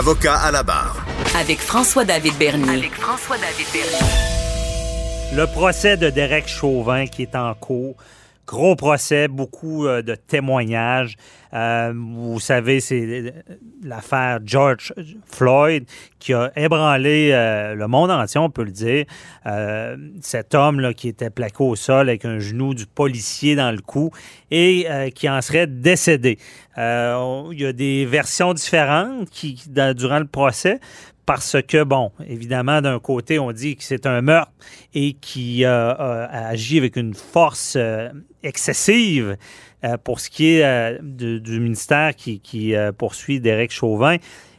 Avocat à la barre. Avec François-David Bernier. Avec François-David Bernier. Le procès de Derek Chauvin qui est en cours. Gros procès, beaucoup euh, de témoignages. Euh, vous savez, c'est l'affaire George Floyd qui a ébranlé euh, le monde entier, on peut le dire. cet homme là, qui était plaqué au sol avec un genou du policier dans le cou et qui en serait décédé. il y a des versions différentes qui, durant le procès parce que, bon, évidemment, d'un côté, on dit que c'est un meurtre et qui euh, a agi avec une force euh, excessive euh, pour ce qui est du ministère qui, qui poursuit Derek Chauvin.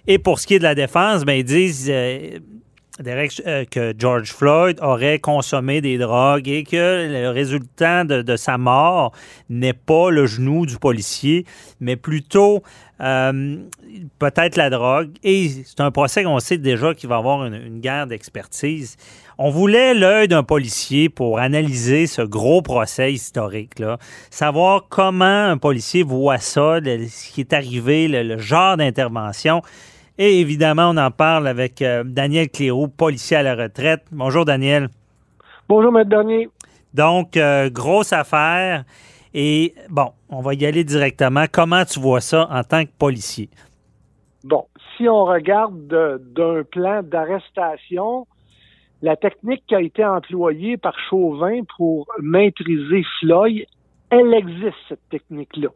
Et pour ce qui est de la défense, ben, ils disent que George Floyd aurait consommé des drogues et que le résultat de, sa mort n'est pas le genou du policier, mais plutôt euh, peut-être la drogue. Et c'est un procès qu'on sait déjà qu'il va avoir une, guerre d'expertise. On voulait l'œil d'un policier pour analyser ce gros procès historique-là, savoir comment un policier voit ça, ce qui est arrivé, le, genre d'intervention. Et évidemment, on en parle avec euh, Daniel Cléroux, policier à la retraite. Bonjour, Daniel. Bonjour, Maître Bernier. Donc, euh, grosse affaire. Et bon, on va y aller directement. Comment tu vois ça en tant que policier? Bon, si on regarde d'un plan d'arrestation, la technique qui a été employée par Chauvin pour maîtriser Floyd, elle existe, cette technique-là.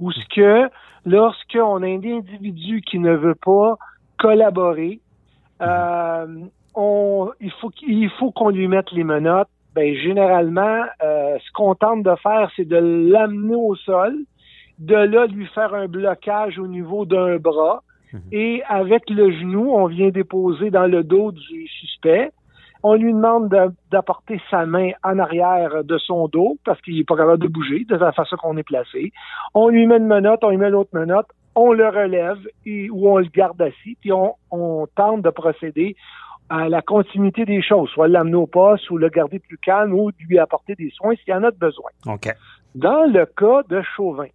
Ou ce que, lorsqu'on a un individu qui ne veut pas collaborer, euh, on, il faut, il faut qu'on lui mette les menottes ben généralement, euh, ce qu'on tente de faire, c'est de l'amener au sol, de là lui faire un blocage au niveau d'un bras, mhm. et avec le genou, on vient déposer dans le dos du suspect. On lui demande d'apporter sa main en arrière de son dos parce qu'il n'est pas capable de bouger de la façon qu'on est placé. On lui met une menotte, on lui met l'autre menotte, on le relève et, ou on le garde assis, puis on, on tente de procéder à la continuité des choses, soit l'amener au poste ou le garder plus calme ou lui apporter des soins s'il y en a besoin. Dans le cas de Chauvin,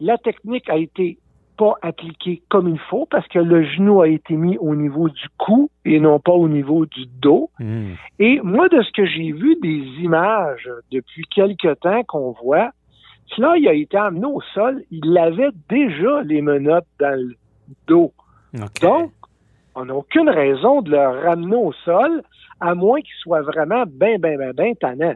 la technique a été pas appliquée comme il faut parce que le genou a été mis au niveau du cou et non pas au niveau du dos. Hmm. Et moi, de ce que j'ai vu des images depuis quelque temps qu'on voit, là, il a été amené au sol, il avait déjà les menottes dans le dos. Donc, on n'a aucune raison de le ramener au sol, à moins qu'il soit vraiment bien, bien, bien, bien tannant.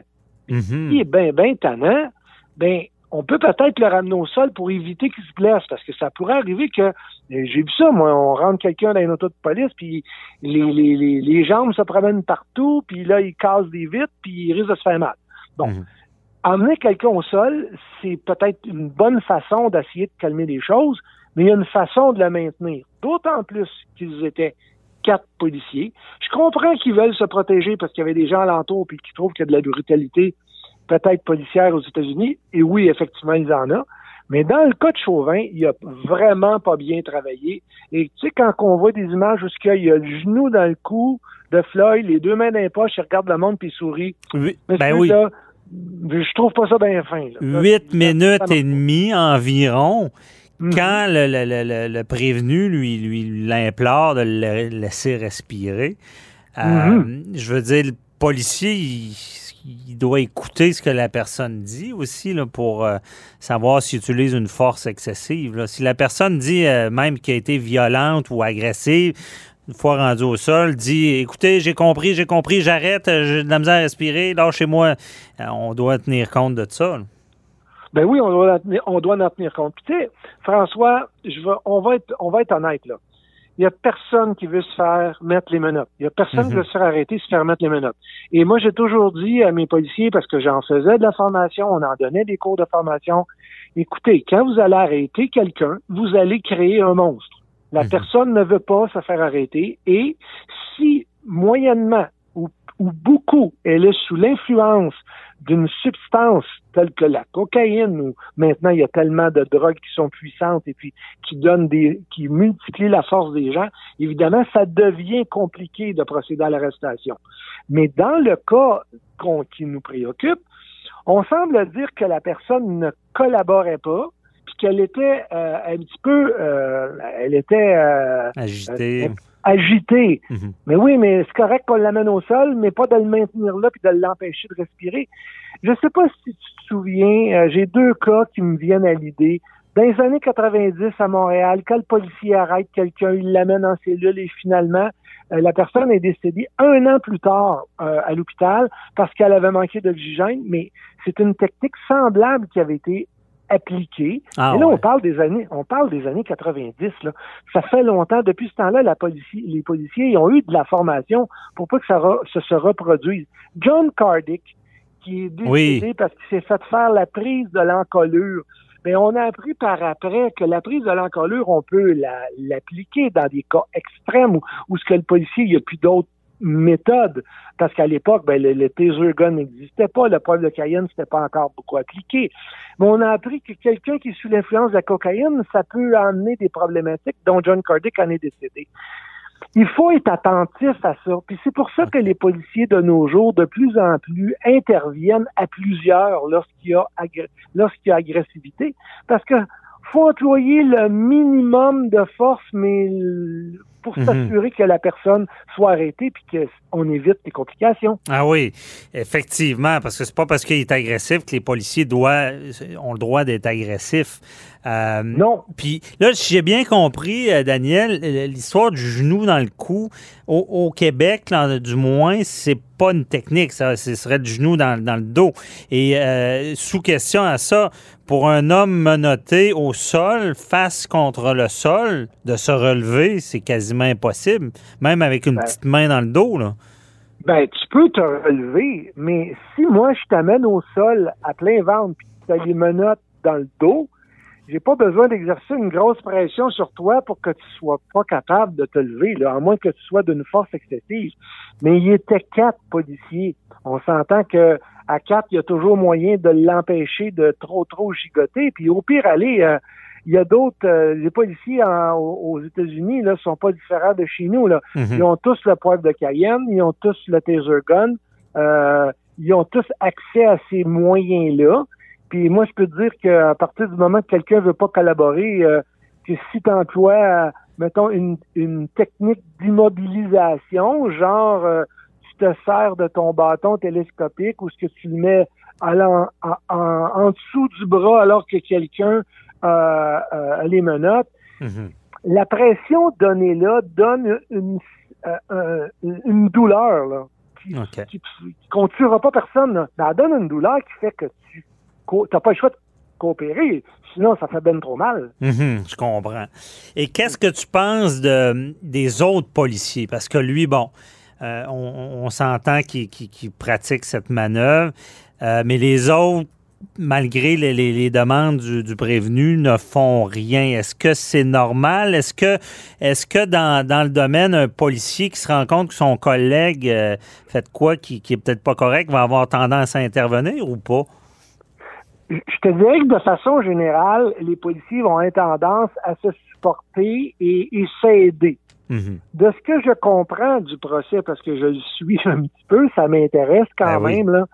Mm-hmm. S'il est bien, bien tannant, ben, on peut peut-être le ramener au sol pour éviter qu'il se blesse, parce que ça pourrait arriver que, j'ai vu ça, moi, on rentre quelqu'un dans une auto de police, puis les, les, les, jambes se promènent partout, puis là, il casse des vitres, puis il risque de se faire mal. Bon. Mm-hmm. Amener quelqu'un au sol, c'est peut-être une bonne façon d'essayer de calmer les choses, mais il y a une façon de la maintenir. D'autant plus qu'ils étaient quatre policiers. Je comprends qu'ils veulent se protéger parce qu'il y avait des gens alentour puis qui trouvent qu'il y a de la brutalité peut-être policière aux États-Unis. Et oui, effectivement, ils en ont. Mais dans le cas de Chauvin, il a vraiment pas bien travaillé. Et tu sais, quand on voit des images où il y a le genou dans le cou de Floyd, les deux mains dans les poches, il regarde le monde puis il sourit. Oui, ben oui. je trouve pas ça bien fin. Huit minutes et demie environ. Mhm. Quand le, prévenu lui, lui l'implore de le laisser respirer, euh, mhm. je veux dire, le policier, il, doit écouter ce que la personne dit aussi là, pour euh, savoir s'il utilise une force excessive. Si la personne dit euh, même qu'elle a été violente ou agressive, une fois rendu au sol, dit écoutez, j'ai compris, j'ai compris, j'arrête, j'ai de la misère à respirer, lâchez-moi. on doit tenir compte de ça. Ben oui, on doit, on doit en tenir compte. Puis, tu sais, François, je on va être, on va être honnête, là. Il n'y a personne qui veut se faire mettre les menottes. Il n'y a personne qui mhm. veut se faire arrêter, se faire mettre les menottes. Et moi, j'ai toujours dit à mes policiers, parce que j'en faisais de la formation, on en donnait des cours de formation, écoutez, quand vous allez arrêter quelqu'un, vous allez créer un monstre. La Mhm. personne ne veut pas se faire arrêter et si moyennement ou, ou beaucoup elle est sous l'influence d'une substance telle que la cocaïne ou maintenant il y a tellement de drogues qui sont puissantes et puis qui donnent des qui multiplient la force des gens, évidemment ça devient compliqué de procéder à l'arrestation. Mais dans le cas qu'on- qui nous préoccupe, on semble dire que la personne ne collaborait pas, puis qu'elle était euh, un petit peu, euh, elle était euh, Agité. Mhm. Mais oui, mais c'est correct qu'on l'amène au sol, mais pas de le maintenir là puis de l'empêcher de respirer. Je sais pas si tu te souviens, euh, j'ai deux cas qui me viennent à l'idée. Dans les années 90 à Montréal, quand le policier arrête quelqu'un, il l'amène en cellule et finalement, euh, la personne est décédée un an plus tard euh, à l'hôpital parce qu'elle avait manqué d'oxygène, mais c'est une technique semblable qui avait été appliquée. Ah, Et là, ouais. on parle des années, on parle des années 90. Là. Ça fait longtemps. Depuis ce temps-là, la policie- les policiers ils ont eu de la formation pour pas que ça re- se, se reproduise. John Cardick, qui est décédé Oui. parce qu'il s'est fait faire la prise de l'encolure. Mais on a appris par après que la prise de l'encolure, on peut la- l'appliquer dans des cas extrêmes où, où ce que le policier, il n'y a plus d'autres méthodes. Parce qu'à l'époque, ben, le, le taser gun n'existait pas, le poivre de Cayenne, c'était pas encore beaucoup appliqué. Mais on a appris que quelqu'un qui est sous l'influence de la cocaïne, ça peut amener des problématiques dont John Cardick en est décédé. Il faut être attentif à ça. Puis c'est pour ça que les policiers de nos jours, de plus en plus, interviennent à plusieurs lorsqu'il y a, lorsqu'il y a agressivité. Parce que faut employer le minimum de force, mais pour Mhm. s'assurer que la personne soit arrêtée puis qu'on évite des complications. Ah oui, effectivement, parce que c'est pas parce qu'il est agressif que les policiers doivent, ont le droit d'être agressifs. Euh, Non. Puis là, si j'ai bien compris, euh, Daniel, l'histoire du genou dans le cou, au, au Québec, là, du moins, c'est pas une technique, ça, ce serait du genou dans, dans le dos. Et euh, sous question à ça, pour un homme menotté au sol, face contre le sol, de se relever, c'est quasiment impossible, même avec une Ben. petite main dans le dos. Là. Ben, tu peux te relever, mais si moi je t'amène au sol à plein ventre puis tu as les menottes dans le dos, j'ai pas besoin d'exercer une grosse pression sur toi pour que tu sois pas capable de te lever, là, à moins que tu sois d'une force excessive. Mais il était quatre policiers. On s'entend que à quatre, il y a toujours moyen de l'empêcher de trop trop gigoter. Puis au pire, aller, euh, il y a d'autres, euh, les policiers en- aux États-Unis là sont pas différents de chez nous là. Mhm. Ils ont tous le poivre de Cayenne, ils ont tous le taser gun, euh, ils ont tous accès à ces moyens-là. Puis moi, je peux te dire qu'à partir du moment que quelqu'un veut pas collaborer, euh, que si tu emploies, mettons, une, une technique d'immobilisation, genre euh, tu te sers de ton bâton télescopique ou ce que tu le mets à en, en- en dessous du bras alors que quelqu'un euh, euh, a les menottes, Mhm. la pression donnée là donne une, euh, euh, une douleur là, qui, OK. qui, qu'on tuera pas personne. Là. Mais elle donne une douleur qui fait que tu n'as pas le choix de coopérer, sinon ça fait ben trop mal. Mhm, je comprends. Et qu'est-ce que tu penses de, des autres policiers? Parce que lui, bon, euh, on, s'entend qu'il pratique cette manœuvre, euh, mais les autres, malgré les, demandes du, prévenu, ne font rien. Est-ce que c'est normal? Est-ce que, est-ce que dans, dans le domaine, un policier qui se rend compte que son collègue euh, fait quoi qui, qui est peut-être pas correct va avoir tendance à intervenir ou pas? Je te dirais que de façon générale, les policiers vont avoir tendance à se supporter et, et s'aider. Mhm. De ce que je comprends du procès, parce que je le suis un petit peu, ça m'intéresse quand Ben oui. même, là.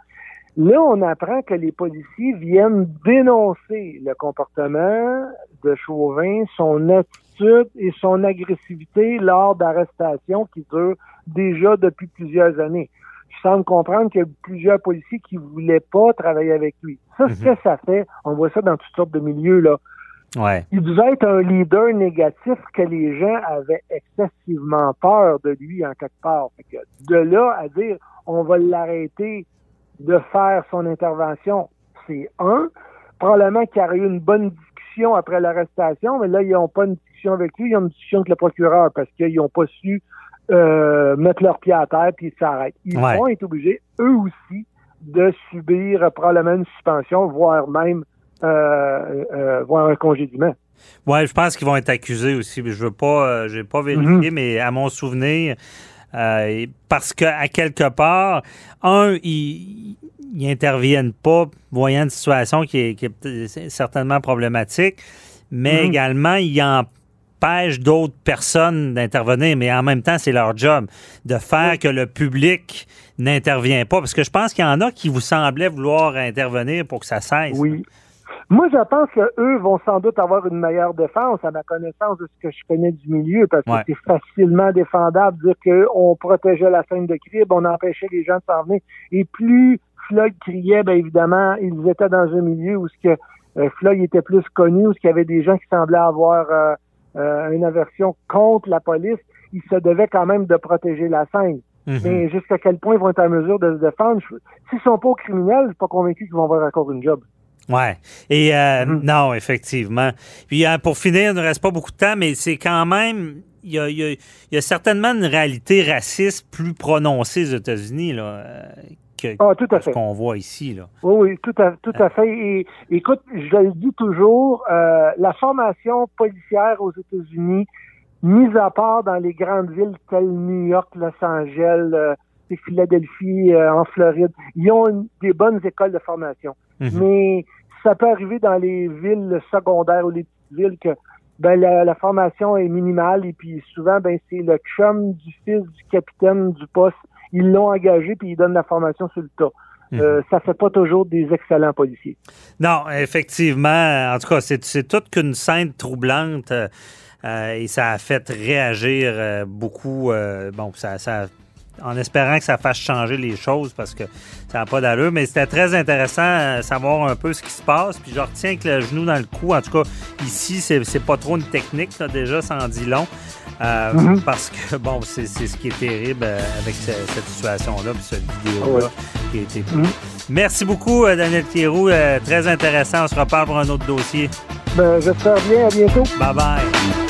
Là, on apprend que les policiers viennent dénoncer le comportement de Chauvin, son attitude et son agressivité lors d'arrestations qui durent déjà depuis plusieurs années. Je semble comprendre qu'il y a plusieurs policiers qui voulaient pas travailler avec lui. Ça, ce Mhm. que ça fait, on voit ça dans toutes sortes de milieux, là Ouais. il devait être un leader négatif que les gens avaient excessivement peur de lui en quelque part. Fait que de là à dire on va l'arrêter de faire son intervention, c'est un. Probablement qu'il y aurait eu une bonne discussion après l'arrestation, mais là, ils n'ont pas une discussion avec lui, ils ont une discussion avec le procureur parce qu'ils n'ont pas su euh, mettre leur pied à terre puis ils s'arrêtent. Ils Ouais. vont être obligés, eux aussi, de subir euh, probablement une suspension, voire même euh, euh, voire un congédiement. Oui, je pense qu'ils vont être accusés aussi. Je veux pas, je vais pas vérifier, mhm. mais à mon souvenir, parce qu'à quelque part, un, ils, n'interviennent pas, voyant une situation qui est, certainement problématique, mais mhm. également, ils empêchent d'autres personnes d'intervenir, mais en même temps, c'est leur job de faire que le public n'intervient pas. Parce que je pense qu'il y en a qui vous semblaient vouloir intervenir pour que ça cesse. Oui. Moi, je pense qu'eux vont sans doute avoir une meilleure défense à ma connaissance de ce que je connais du milieu, parce que c'est facilement défendable de dire qu'on protégeait la scène de crib, on empêchait les gens de s'en venir. Et plus Floyd criait, bien évidemment, ils étaient dans un milieu où ce que euh, Floyd était plus connu, où il y avait des gens qui semblaient avoir euh, euh, une aversion contre la police, ils se devaient quand même de protéger la scène. Mhm. Mais jusqu'à quel point ils vont être en mesure de se défendre, s'ils sont pas criminels, je suis pas convaincu qu'ils vont avoir encore une job. Ouais. Et euh, mhm. non, effectivement. Puis euh, pour finir, il ne reste pas beaucoup de temps, mais c'est quand même. Il y, a, certainement une réalité raciste plus prononcée aux États-Unis là, que, ah, ce qu'on voit ici. Là. Oui, oui, tout à, tout à fait. Et, écoute, je le dis toujours, la formation policière aux États-Unis, mise à part dans les grandes villes telles New York, Los Angeles, Philadelphie, en Floride, ils ont des bonnes écoles de formation. Mhm. Mais ça peut arriver dans les villes secondaires ou les petites villes que ben la, formation est minimale et puis souvent ben c'est le chum du fils du capitaine du poste ils l'ont engagé puis ils donnent la formation sur le tas. Mhm. Euh, ça fait pas toujours des excellents policiers. Non, effectivement. En tout cas, c'est toute qu'une scène troublante euh, et ça a fait réagir euh, beaucoup. bon, ça, ça en espérant que ça fasse changer les choses parce que ça n'a pas d'allure. Mais c'était très intéressant de savoir un peu ce qui se passe. Puis je retiens que le genou dans le cou, en tout cas, ici, c'est pas trop une technique, déjà, ça en dit long. Euh, mm-hmm. Parce que, bon, c'est ce qui est terrible euh, avec cette situation-là, puis cette vidéo-là qui a été. Mm-hmm. Merci beaucoup, euh, Daniel Thierroux. très intéressant. On se reparle pour un autre dossier. Ben, j'espère bien. À bientôt. Bye bye.